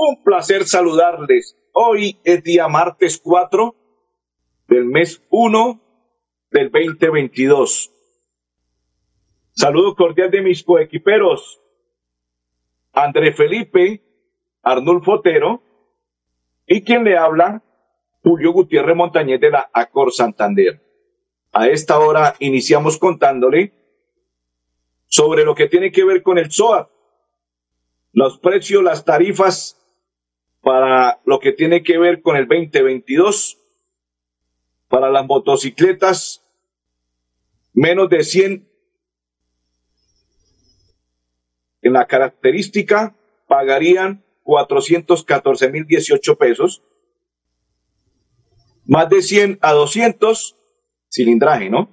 Un placer saludarles. Hoy es día martes 4 del mes 1 del 2022. Saludo cordial de mis coequiperos, André Felipe, Arnulfo Otero, y quien le habla, Julio Gutiérrez Montañez de la Acor Santander. A esta hora iniciamos contándole sobre lo que tiene que ver con el SOA, los precios, las tarifas para lo que tiene que ver con el 2022 para las motocicletas menos de 100 en la característica pagarían 414 mil 18 pesos. Más de 100 a 200 cilindraje, ¿no?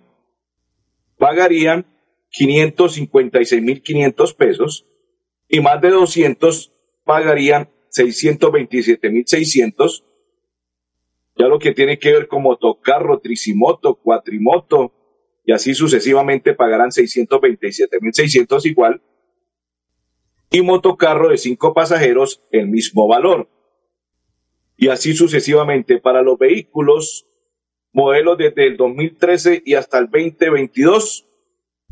Pagarían 556 mil 500 pesos y más de 200 pagarían 627 mil 600 ya lo que tiene que ver con motocarro, tricimoto, cuatrimoto, y así sucesivamente pagarán 627.600 igual, y motocarro de cinco pasajeros el mismo valor. Y así sucesivamente para los vehículos, modelos desde el 2013 y hasta el 2022,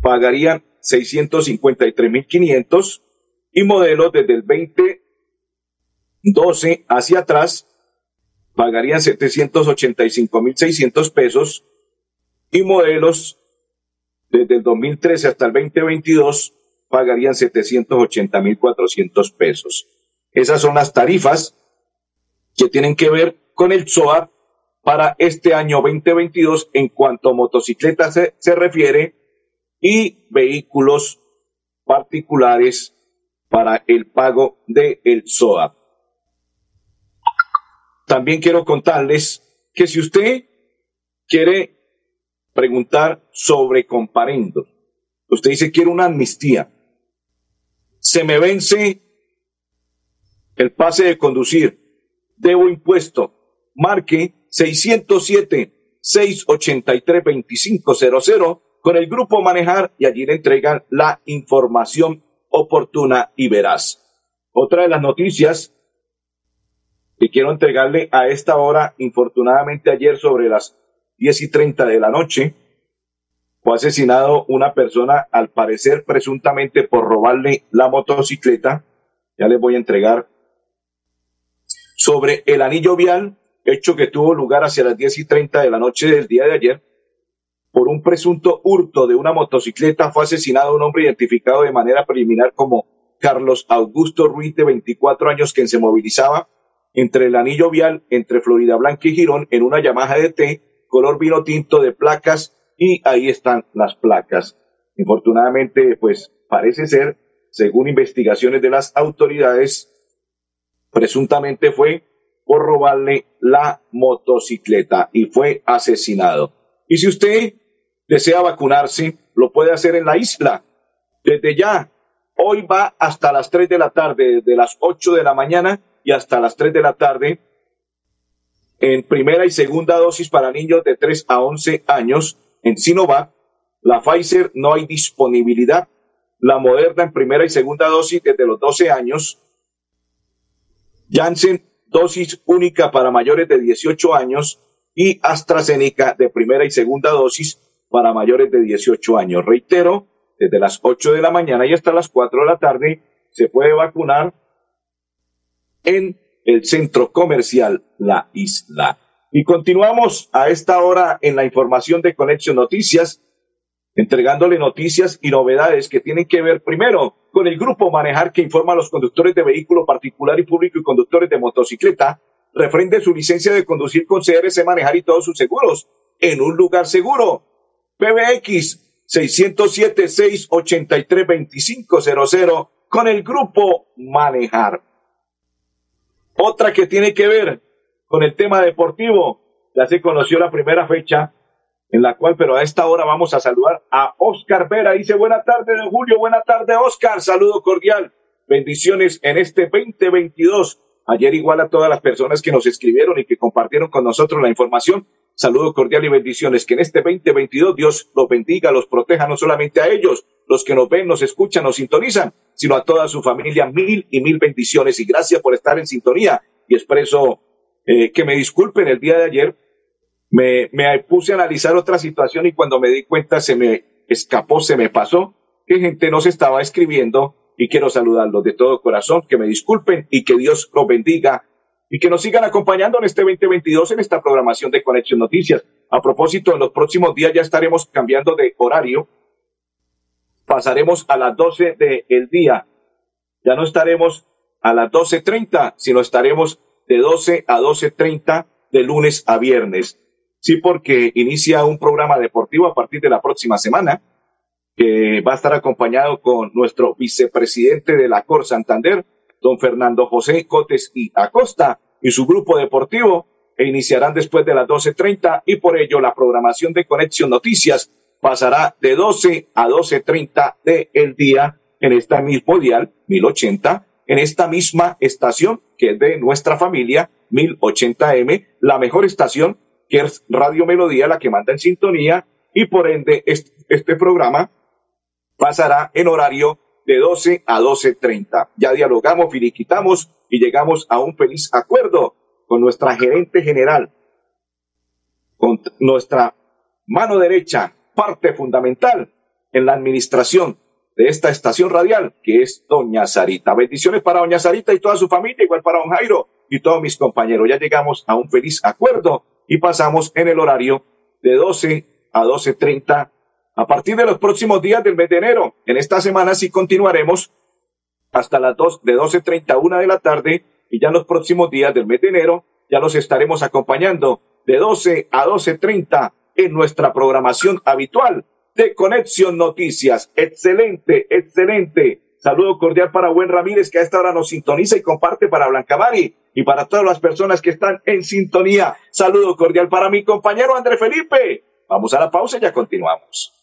pagarían 653.500 y modelos desde el 2012 hacia atrás pagarían 785.600 pesos y modelos desde el 2013 hasta el 2022 pagarían 780.400 pesos. Esas son las tarifas que tienen que ver con el SOA para este año 2022 en cuanto a motocicletas se, se refiere y vehículos particulares para el pago del el SOA. También quiero contarles que si usted quiere preguntar sobre comparendo, usted dice quiero una amnistía, se me vence el pase de conducir, debo impuesto, marque 607 683 2500 con el grupo Manejar y allí le entregan la información oportuna y veraz. Otra de las noticias que quiero entregarle a esta hora, infortunadamente ayer sobre las 10 y 30 de la noche, fue asesinado una persona, al parecer presuntamente por robarle la motocicleta. Ya les voy a entregar sobre el anillo vial, hecho que tuvo lugar hacia las 10 y 30 de la noche del día de ayer. Por un presunto hurto de una motocicleta fue asesinado un hombre identificado de manera preliminar como Carlos Augusto Ruiz, de 24 años, quien se movilizaba entre el anillo vial entre Florida Blanca y Girón en una Yamaha DT color vino tinto de placas y ahí están las placas. Infortunadamente, pues parece ser, según investigaciones de las autoridades, presuntamente fue por robarle la motocicleta y fue asesinado. Y si usted desea vacunarse, lo puede hacer en la isla. Desde ya, hoy va hasta las 3 de la tarde, desde las 8 de la mañana y hasta las 3 de la tarde en primera y segunda dosis para niños de 3 a 11 años en Sinovac. La Pfizer no hay disponibilidad. La Moderna en primera y segunda dosis desde los 12 años. Janssen dosis única para mayores de 18 años y AstraZeneca de primera y segunda dosis para mayores de 18 años. Reitero, desde las 8 de la mañana y hasta las 4 de la tarde se puede vacunar en el centro comercial La Isla. Y continuamos a esta hora en la información de Conexión Noticias, entregándole noticias y novedades que tienen que ver primero con el grupo Manejar que informa a los conductores de vehículo particular y público y conductores de motocicleta refrende su licencia de conducir con CRC Manejar y todos sus seguros en un lugar seguro. PBX 607 683 2500 con el grupo Manejar. Otra que tiene que ver con el tema deportivo. Ya se conoció la primera fecha en la cual, pero a esta hora vamos a saludar a Oscar Vera. Dice, buena tarde, don Julio, buena tarde, Oscar. Saludo cordial. Bendiciones en este 2022. Ayer igual a todas las personas que nos escribieron y que compartieron con nosotros la información. Saludo cordial y bendiciones. Que en este 2022 Dios los bendiga, los proteja no solamente a ellos, los que nos ven, nos escuchan, nos sintonizan, sino a toda su familia. Mil y mil bendiciones y gracias por estar en sintonía. Y expreso eh, que me disculpen el día de ayer. Me, me puse a analizar otra situación y cuando me di cuenta se me escapó, se me pasó, que gente nos estaba escribiendo y quiero saludarlos de todo corazón, que me disculpen y que Dios los bendiga y que nos sigan acompañando en este 2022 en esta programación de Conexión Noticias. A propósito, en los próximos días ya estaremos cambiando de horario. Pasaremos a las 12 del día. Ya no estaremos a las 12.30, sino estaremos de 12 a 12.30 de lunes a viernes. Sí, porque inicia un programa deportivo a partir de la próxima semana que va a estar acompañado con nuestro vicepresidente de la Cor Santander, don Fernando José Cotes y Acosta, y su grupo deportivo, e iniciarán después de las 12.30 y por ello la programación de Conexión Noticias pasará de 12 a 12.30 de el día en esta mismo dial, 1080, en esta misma estación que es de nuestra familia, 1080M, la mejor estación que es Radio Melodía, la que manda en sintonía, y por ende este programa pasará en horario de 12 a 12.30. Ya dialogamos, finiquitamos y llegamos a un feliz acuerdo con nuestra gerente general, con nuestra mano derecha, parte fundamental en la administración de esta estación radial, que es Doña Sarita. Bendiciones para Doña Sarita y toda su familia, igual para Don Jairo y todos mis compañeros. Ya llegamos a un feliz acuerdo y pasamos en el horario de 12 a 12.30 a partir de los próximos días del mes de enero. En esta semana sí continuaremos hasta las 2 de 12.31 de la tarde y ya los próximos días del mes de enero ya los estaremos acompañando de 12 a 12.30 en nuestra programación habitual de Conexión Noticias. Excelente, excelente. Saludo cordial para Buen Ramírez que a esta hora nos sintoniza y comparte para Blanca Mari y para todas las personas que están en sintonía. Saludo cordial para mi compañero André Felipe. Vamos a la pausa y ya continuamos.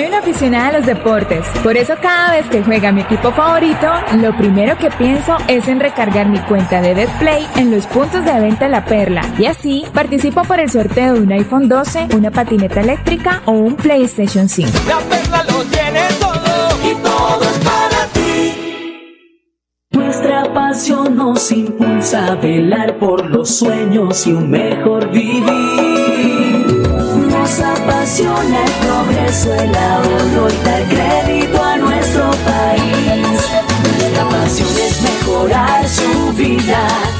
Soy una aficionada a los deportes, por eso cada vez que juega mi equipo favorito, lo primero que pienso es en recargar mi cuenta de Betplay en los puntos de venta La Perla y así participo por el sorteo de un iPhone 12, una patineta eléctrica o un PlayStation 5. La Perla lo tiene todo y todo es para ti. Nuestra pasión nos impulsa a velar por los sueños y un mejor vivir. Nos apasiona el progreso, el ahorro y dar crédito a nuestro país. Nuestra pasión es mejorar su vida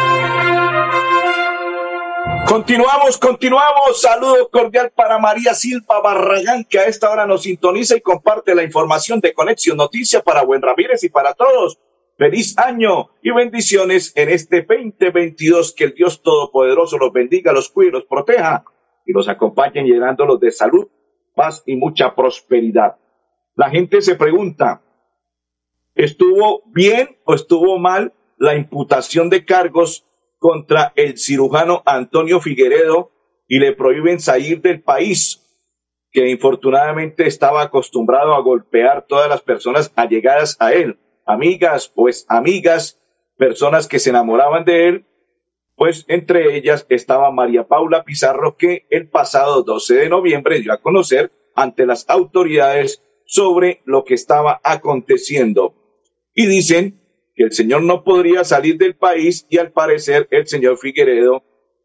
Continuamos, continuamos. Saludo cordial para María Silva Barragán, que a esta hora nos sintoniza y comparte la información de Conexión Noticias para Buen Ramírez y para todos. Feliz año y bendiciones en este 2022. Que el Dios Todopoderoso los bendiga, los cuide, los proteja y los acompañe llenándolos de salud, paz y mucha prosperidad. La gente se pregunta, ¿estuvo bien o estuvo mal la imputación de cargos contra el cirujano Antonio Figueredo y le prohíben salir del país. que infortunadamente estaba acostumbrado a golpear todas las personas allegadas a él, amigas, pues amigas, personas que se enamoraban de él, pues entre ellas estaba María Paula Pizarro, que el pasado 12 de noviembre dio a conocer ante las autoridades sobre lo que estaba aconteciendo. Y dicen el señor no podría salir del país y al parecer el señor Figueredo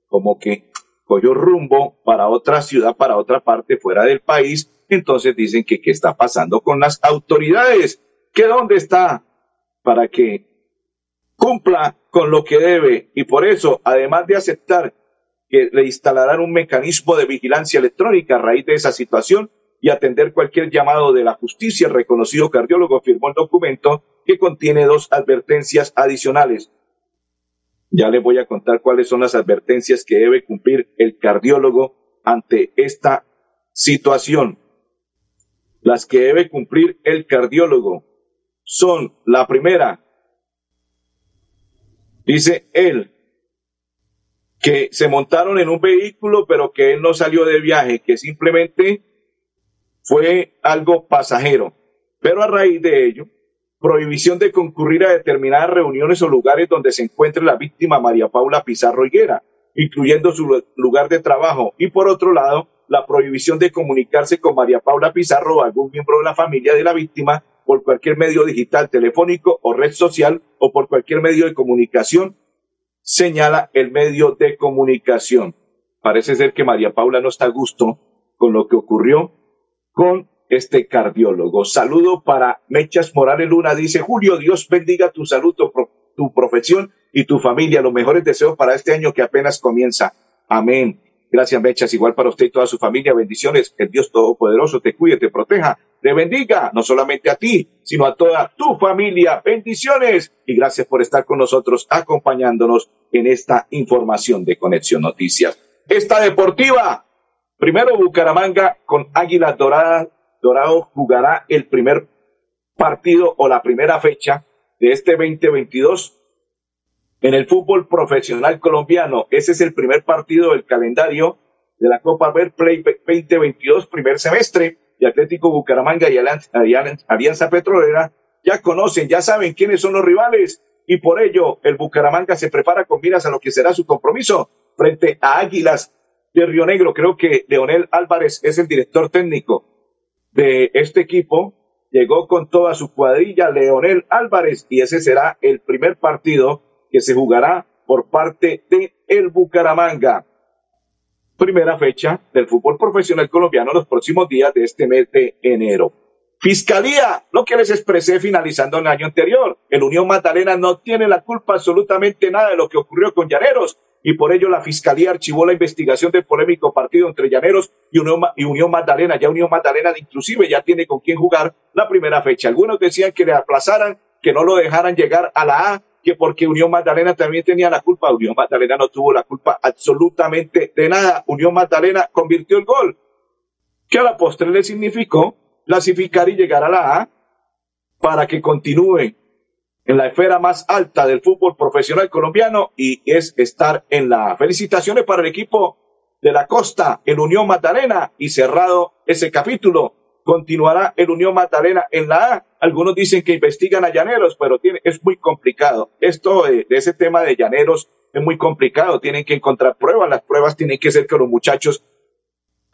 como que cogió rumbo para otra ciudad, para otra parte fuera del país. Entonces dicen que qué está pasando con las autoridades, que dónde está para que cumpla con lo que debe. Y por eso, además de aceptar que le instalarán un mecanismo de vigilancia electrónica a raíz de esa situación y atender cualquier llamado de la justicia, el reconocido cardiólogo firmó el documento que contiene dos advertencias adicionales. Ya les voy a contar cuáles son las advertencias que debe cumplir el cardiólogo ante esta situación. Las que debe cumplir el cardiólogo son la primera, dice él, que se montaron en un vehículo pero que él no salió de viaje, que simplemente fue algo pasajero. Pero a raíz de ello, prohibición de concurrir a determinadas reuniones o lugares donde se encuentre la víctima María Paula Pizarro Higuera, incluyendo su lugar de trabajo, y por otro lado, la prohibición de comunicarse con María Paula Pizarro o algún miembro de la familia de la víctima por cualquier medio digital, telefónico o red social o por cualquier medio de comunicación, señala el medio de comunicación. Parece ser que María Paula no está a gusto con lo que ocurrió con este cardiólogo. Saludo para Mechas Morales Luna. Dice Julio, Dios bendiga tu salud, tu, profesión y tu familia. Los mejores deseos para este año que apenas comienza. Amén. Gracias, Mechas. Igual para usted y toda su familia. Bendiciones. El Dios Todopoderoso te cuide, te proteja, te bendiga, no solamente a ti, sino a toda tu familia. Bendiciones. Y gracias por estar con nosotros, acompañándonos en esta información de Conexión Noticias. Esta deportiva. Primero Bucaramanga con Águilas Doradas Dorado jugará el primer partido o la primera fecha de este 2022 en el fútbol profesional colombiano. Ese es el primer partido del calendario de la Copa Ver Play 2022, primer semestre, y Atlético Bucaramanga y Alianza Petrolera ya conocen, ya saben quiénes son los rivales, y por ello el Bucaramanga se prepara con miras a lo que será su compromiso frente a Águilas de Río Negro. Creo que Leonel Álvarez es el director técnico de este equipo. Llegó con toda su cuadrilla Leonel Álvarez y ese será el primer partido que se jugará por parte de el Bucaramanga. Primera fecha del fútbol profesional colombiano los próximos días de este mes de enero. Fiscalía, lo que les expresé finalizando el año anterior. El Unión Magdalena no tiene la culpa absolutamente nada de lo que ocurrió con Llaneros y por ello la Fiscalía archivó la investigación del polémico partido entre Llaneros y Unión, Magdalena. Ya Unión Magdalena inclusive ya tiene con quién jugar la primera fecha. Algunos decían que le aplazaran, que no lo dejaran llegar a la A, que porque Unión Magdalena también tenía la culpa. Unión Magdalena no tuvo la culpa absolutamente de nada. Unión Magdalena convirtió el gol, que a la postre le significó clasificar y llegar a la A para que continúe en la esfera más alta del fútbol profesional colombiano y es estar en la felicitaciones para el equipo de la costa, el Unión Magdalena y cerrado ese capítulo. Continuará el Unión Magdalena en la A. Algunos dicen que investigan a Llaneros, pero tiene, es muy complicado. Esto de, de ese tema de Llaneros es muy complicado. Tienen que encontrar pruebas. Las pruebas tienen que ser que los muchachos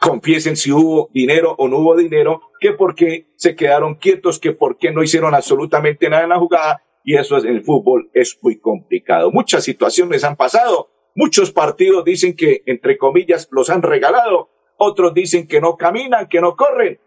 confiesen si hubo dinero o no hubo dinero, que por qué se quedaron quietos, que por qué no hicieron absolutamente nada en la jugada y eso en el fútbol es muy complicado. Muchas situaciones han pasado, muchos partidos dicen que, entre comillas, los han regalado, otros dicen que no caminan, que no corren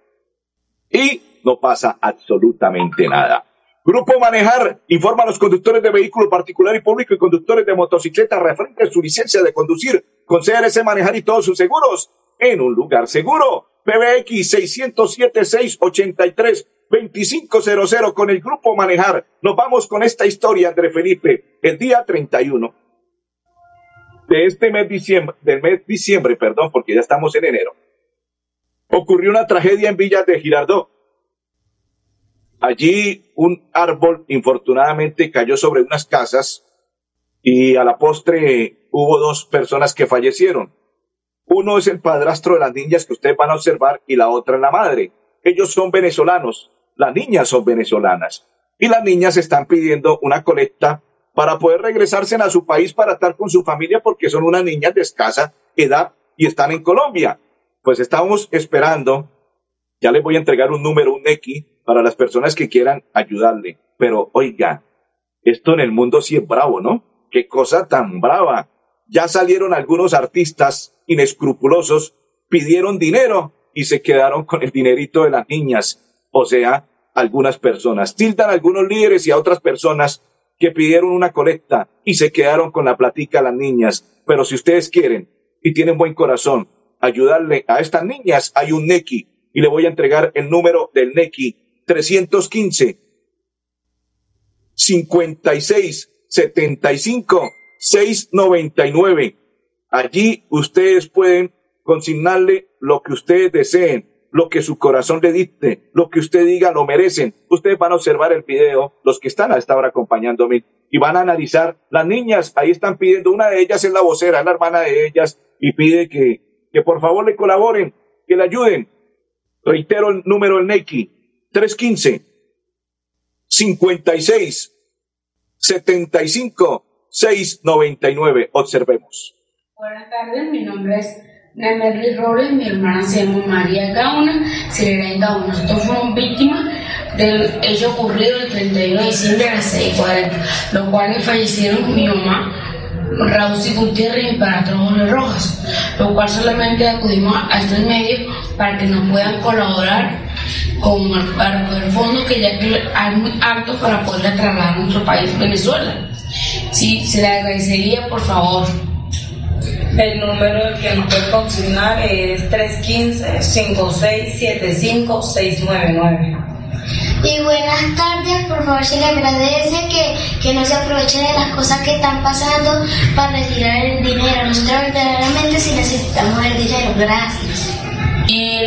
y no pasa absolutamente nada. Grupo Manejar informa a los conductores de vehículo particular y público y conductores de motocicleta referente a su licencia de conducir con CRS Manejar y todos sus seguros en un lugar seguro. PBX 607 683 2500 con el grupo Manejar. Nos vamos con esta historia, André Felipe. El día 31 de este mes diciembre, del mes diciembre, perdón, porque ya estamos en enero, ocurrió una tragedia en Villa de Girardot. Allí un árbol infortunadamente cayó sobre unas casas y a la postre hubo dos personas que fallecieron. Uno es el padrastro de las niñas que ustedes van a observar y la otra es la madre. Ellos son venezolanos, las niñas son venezolanas. Y las niñas están pidiendo una colecta para poder regresarse a su país para estar con su familia porque son unas niñas de escasa edad y están en Colombia. Pues estamos esperando, ya les voy a entregar un número, un X, para las personas que quieran ayudarle. Pero oiga, esto en el mundo sí es bravo, ¿no? Qué cosa tan brava. Ya salieron algunos artistas inescrupulosos, pidieron dinero y se quedaron con el dinerito de las niñas. O sea, algunas personas. Tildan a algunos líderes y a otras personas que pidieron una colecta y se quedaron con la platica a las niñas. Pero si ustedes quieren y tienen buen corazón ayudarle a estas niñas, hay un NECI y le voy a entregar el número del NECI 315 56 75 699. Allí ustedes pueden consignarle lo que ustedes deseen, lo que su corazón le dicte, lo que usted diga lo merecen. Ustedes van a observar el video, los que están a esta hora acompañándome, y van a analizar. Las niñas ahí están pidiendo, una de ellas es la vocera, la hermana de ellas, y pide que, que por favor le colaboren, que le ayuden. Reitero el número del NECI, 315 56 75 699. Observemos. Buenas tardes, mi nombre es Nemerly Robles, mi hermana se llama María Gauna, Serena Gauna. Nosotros fuimos víctimas del hecho ocurrido el 31 de diciembre a las 6.40, los cuales fallecieron mi mamá, Raúl Gutiérrez y mi padrastro Jorge Rojas, lo cual solamente acudimos a estos medios para que nos puedan colaborar con para poder fondo que ya hay muy alto para poder trasladar a nuestro país, Venezuela. Sí, se le agradecería, por favor. El número que nos puede consignar es 315-5675-699. Y buenas tardes, por favor se le agradece que, que no se aproveche de las cosas que están pasando para retirar el dinero. Nosotros verdaderamente sí necesitamos el dinero, gracias.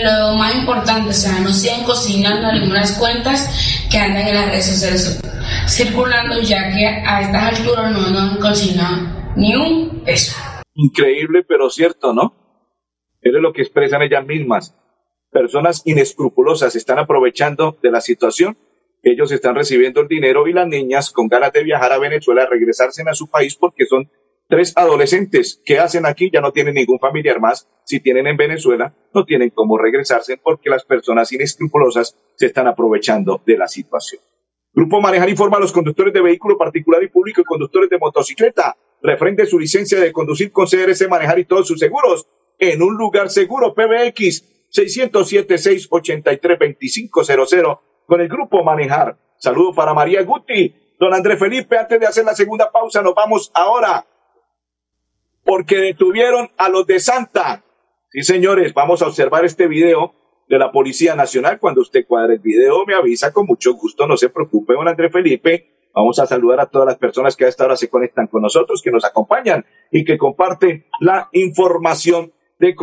Lo más importante, o sea, no sigan cocinando algunas cuentas que andan en las redes sociales circulando, ya que a estas alturas no nos han cocinado ni un peso. Increíble, pero cierto, ¿no? Es lo que expresan ellas mismas. Personas inescrupulosas están aprovechando de la situación. Ellos están recibiendo el dinero y las niñas con ganas de viajar a Venezuela, regresarse a su país porque son tres adolescentes que hacen aquí, ya no tienen ningún familiar más. Si tienen en Venezuela, no tienen cómo regresarse porque las personas inescrupulosas se están aprovechando de la situación. Grupo Manejar informa a los conductores de vehículo particular y público y conductores de motocicleta. Refrende su licencia de conducir con CRC Manejar y todos sus seguros en un lugar seguro. PBX 607-683-2500 con el Grupo Manejar. Saludo para María Guti. Don Andrés Felipe, antes de hacer la segunda pausa, nos vamos ahora porque detuvieron a los de Santa. Sí, señores, vamos a observar este video de la Policía Nacional. Cuando usted cuadre el video, me avisa con mucho gusto. No se preocupe, don Andrés Felipe. Vamos a saludar a todas las personas que a esta hora se conectan con nosotros, que nos acompañan y que comparten la información de,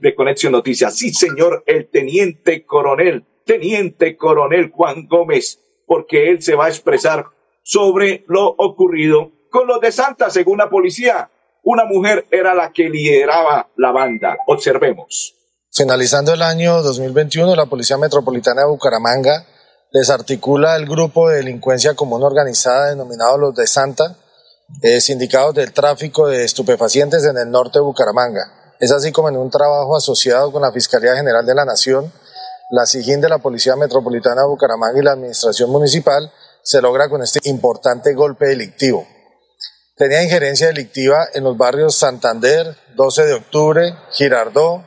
de Conexión Noticias. Sí, señor, el teniente coronel, teniente coronel Juan Gómez, porque él se va a expresar sobre lo ocurrido con los de Santa, según la policía. Una mujer era la que lideraba la banda. Observemos. Finalizando el año 2021, la Policía Metropolitana de Bucaramanga desarticula el grupo de delincuencia común organizada denominado Los de Santa, eh, sindicados del tráfico de estupefacientes en el norte de Bucaramanga. Es así como en un trabajo asociado con la Fiscalía General de la Nación, la SIGIN de la Policía Metropolitana de Bucaramanga y la Administración Municipal se logra con este importante golpe delictivo. Tenía injerencia delictiva en los barrios Santander, 12 de octubre, Girardó,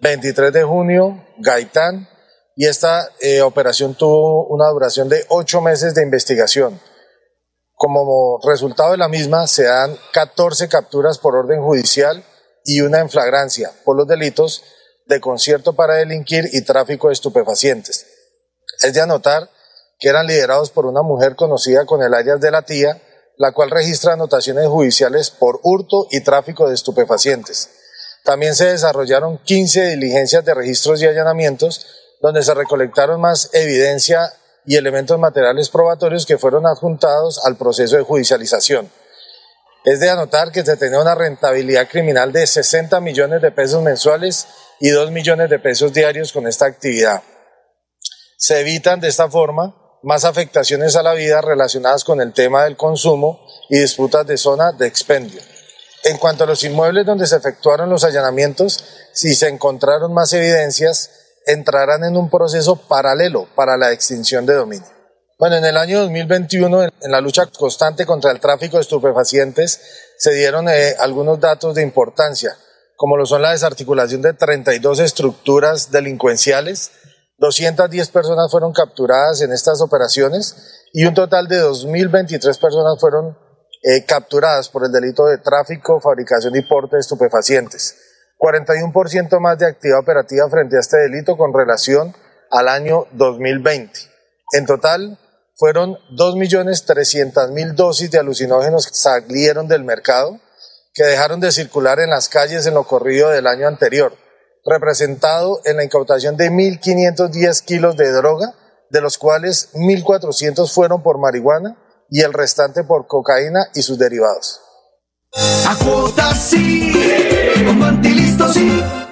23 de junio, Gaitán, y esta eh, operación tuvo una duración de ocho meses de investigación. Como resultado de la misma, se dan 14 capturas por orden judicial y una en flagrancia por los delitos de concierto para delinquir y tráfico de estupefacientes. Es de anotar que eran liderados por una mujer conocida con el alias de la tía, la cual registra anotaciones judiciales por hurto y tráfico de estupefacientes. También se desarrollaron 15 diligencias de registros y allanamientos, donde se recolectaron más evidencia y elementos materiales probatorios que fueron adjuntados al proceso de judicialización. Es de anotar que se tenía una rentabilidad criminal de 60 millones de pesos mensuales y 2 millones de pesos diarios con esta actividad. Se evitan de esta forma más afectaciones a la vida relacionadas con el tema del consumo y disputas de zona de expendio. En cuanto a los inmuebles donde se efectuaron los allanamientos, si se encontraron más evidencias, entrarán en un proceso paralelo para la extinción de dominio. Bueno, en el año 2021, en la lucha constante contra el tráfico de estupefacientes, se dieron eh, algunos datos de importancia, como lo son la desarticulación de 32 estructuras delincuenciales, 210 personas fueron capturadas en estas operaciones y un total de 2.023 personas fueron eh, capturadas por el delito de tráfico, fabricación y porte de estupefacientes. 41% más de actividad operativa frente a este delito con relación al año 2020. En total, fueron 2.300.000 dosis de alucinógenos que salieron del mercado, que dejaron de circular en las calles en lo corrido del año anterior, representado en la incautación de 1.510 kilos de droga, de los cuales 1.400 fueron por marihuana y el restante por cocaína y sus derivados. A sí, sí.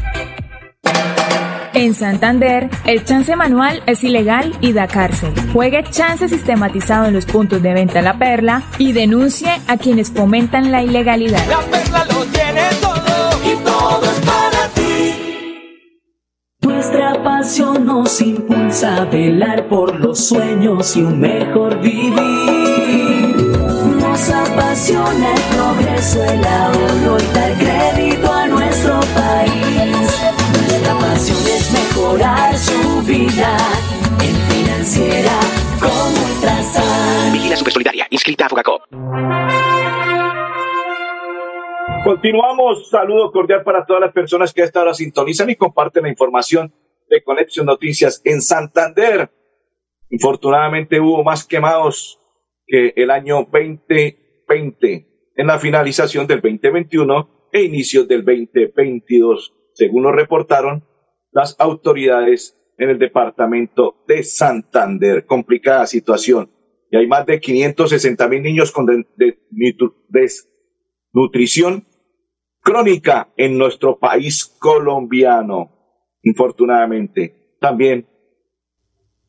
En Santander, el chance manual es ilegal y da cárcel. Juegue chance sistematizado en los puntos de venta La Perla y denuncie a quienes fomentan la ilegalidad. La Perla lo tiene todo y todo es para ti. Nuestra pasión nos impulsa a velar por los sueños y un mejor vivir. Nos apasiona el progreso, el ahorro y dar crédito Continuamos. Saludo cordial para todas las personas que a esta hora sintonizan y comparten la información de Conexión Noticias en Santander. Infortunadamente hubo más quemados que el año 2020 en la finalización del 2021 e inicios del 2022 según lo reportaron las autoridades en el departamento de Santander. Complicada situación. Y hay más de 560 mil niños con desnutrición crónica en nuestro país colombiano. Infortunadamente, también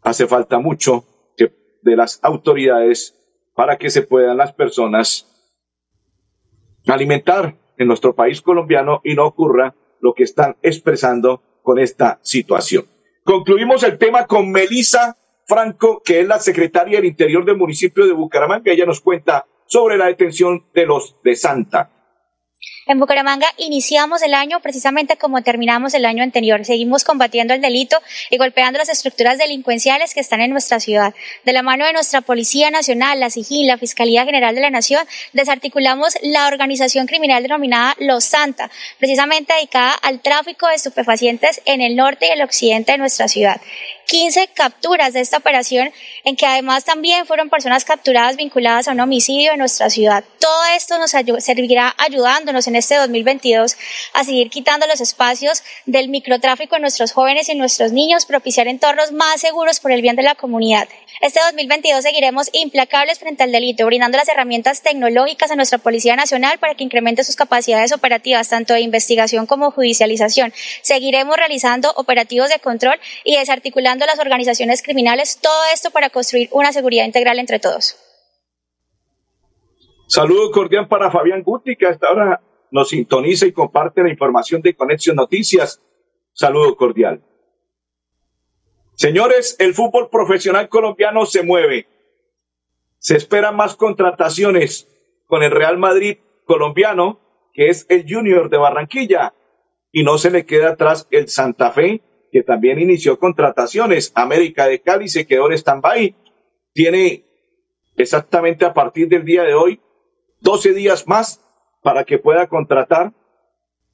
hace falta mucho de las autoridades para que se puedan las personas alimentar en nuestro país colombiano y no ocurra lo que están expresando con esta situación. Concluimos el tema con Melisa Franco, que es la secretaria del Interior del municipio de Bucaramanga. Ella nos cuenta sobre la detención de los de Santa. En Bucaramanga iniciamos el año precisamente como terminamos el año anterior. Seguimos combatiendo el delito y golpeando las estructuras delincuenciales que están en nuestra ciudad. De la mano de nuestra Policía Nacional, la SIGIN, la Fiscalía General de la Nación, desarticulamos la organización criminal denominada Los Santa, precisamente dedicada al tráfico de estupefacientes en el norte y el occidente de nuestra ciudad. 15 capturas de esta operación, en que además también fueron personas capturadas vinculadas a un homicidio en nuestra ciudad. Todo esto nos servirá ayudándonos en este 2022 a seguir quitando los espacios del microtráfico en nuestros jóvenes y en nuestros niños, propiciar entornos más seguros por el bien de la comunidad. Este 2022 seguiremos implacables frente al delito, brindando las herramientas tecnológicas a nuestra Policía Nacional para que incremente sus capacidades operativas, tanto de investigación como judicialización. Seguiremos realizando operativos de control y desarticulando las organizaciones criminales, todo esto para construir una seguridad integral entre todos. Saludo cordial para Fabián Guti, que hasta ahora nos sintoniza y comparte la información de Conexión Noticias. Saludo cordial. Señores, el fútbol profesional colombiano se mueve. Se esperan más contrataciones con el Real Madrid colombiano, que es el Junior de Barranquilla. Y no se le queda atrás el Santa Fe, que también inició contrataciones. América de Cali se quedó en stand-by. Tiene exactamente a partir del día de hoy 12 días más para que pueda contratar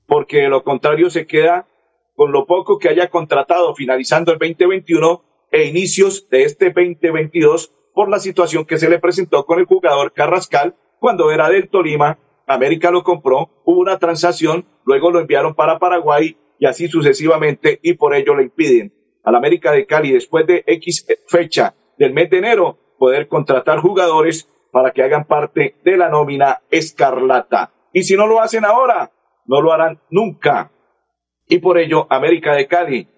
porque de lo contrario se queda con lo poco que haya contratado finalizando el 2021 e inicios de este 2022 por la situación que se le presentó con el jugador Carrascal cuando era del Tolima. América lo compró, hubo una transacción, luego lo enviaron para Paraguay y así sucesivamente y por ello le impiden al América de Cali después de X fecha del mes de enero poder contratar jugadores para que hagan parte de la nómina escarlata. Y si no lo hacen ahora, no lo harán nunca. Y por ello, América de Cali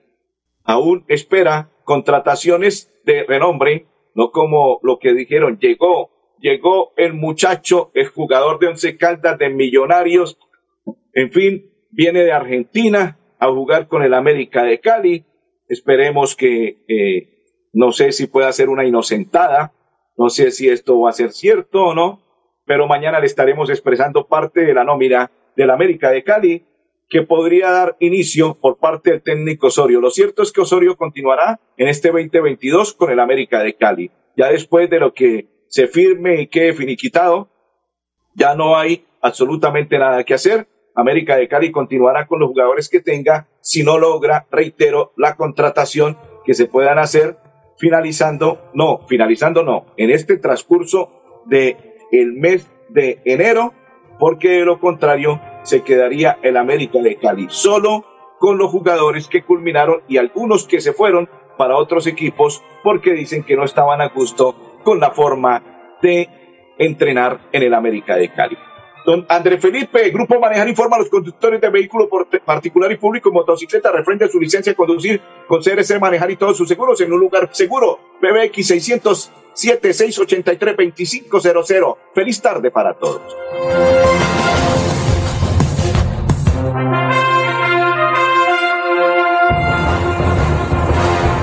aún espera contrataciones de renombre, no como lo que dijeron, llegó, llegó el muchacho, el jugador de Once Caldas de Millonarios, en fin, viene de Argentina a jugar con el América de Cali. Esperemos que, eh, no sé si pueda ser una inocentada, no sé si esto va a ser cierto o no, pero mañana le estaremos expresando parte de la nómina del América de Cali que podría dar inicio por parte del técnico Osorio. Lo cierto es que Osorio continuará en este 2022 con el América de Cali. Ya después de lo que se firme y quede finiquitado, ya no hay absolutamente nada que hacer. América de Cali continuará con los jugadores que tenga si no logra, reitero, la contratación que se puedan hacer finalizando, no, finalizando no, en este transcurso de el mes de enero, porque de lo contrario se quedaría el América de Cali, solo con los jugadores que culminaron y algunos que se fueron para otros equipos porque dicen que no estaban a gusto con la forma de entrenar en el América de Cali. Don André Felipe, Grupo Manejar informa a los conductores de vehículo particular y público motocicleta refrende su licencia de conducir con CRC Manejar y todos sus seguros en un lugar seguro. PBX 607 683 2500. Feliz tarde para todos.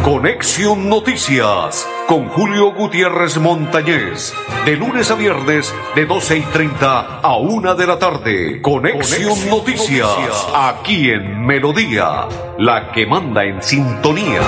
Conexión Noticias con Julio Gutiérrez Montañez. De lunes a viernes, de 12 y 30 a 1 de la tarde. Conexión, Noticias, aquí en Melodía, la que manda en sintonía.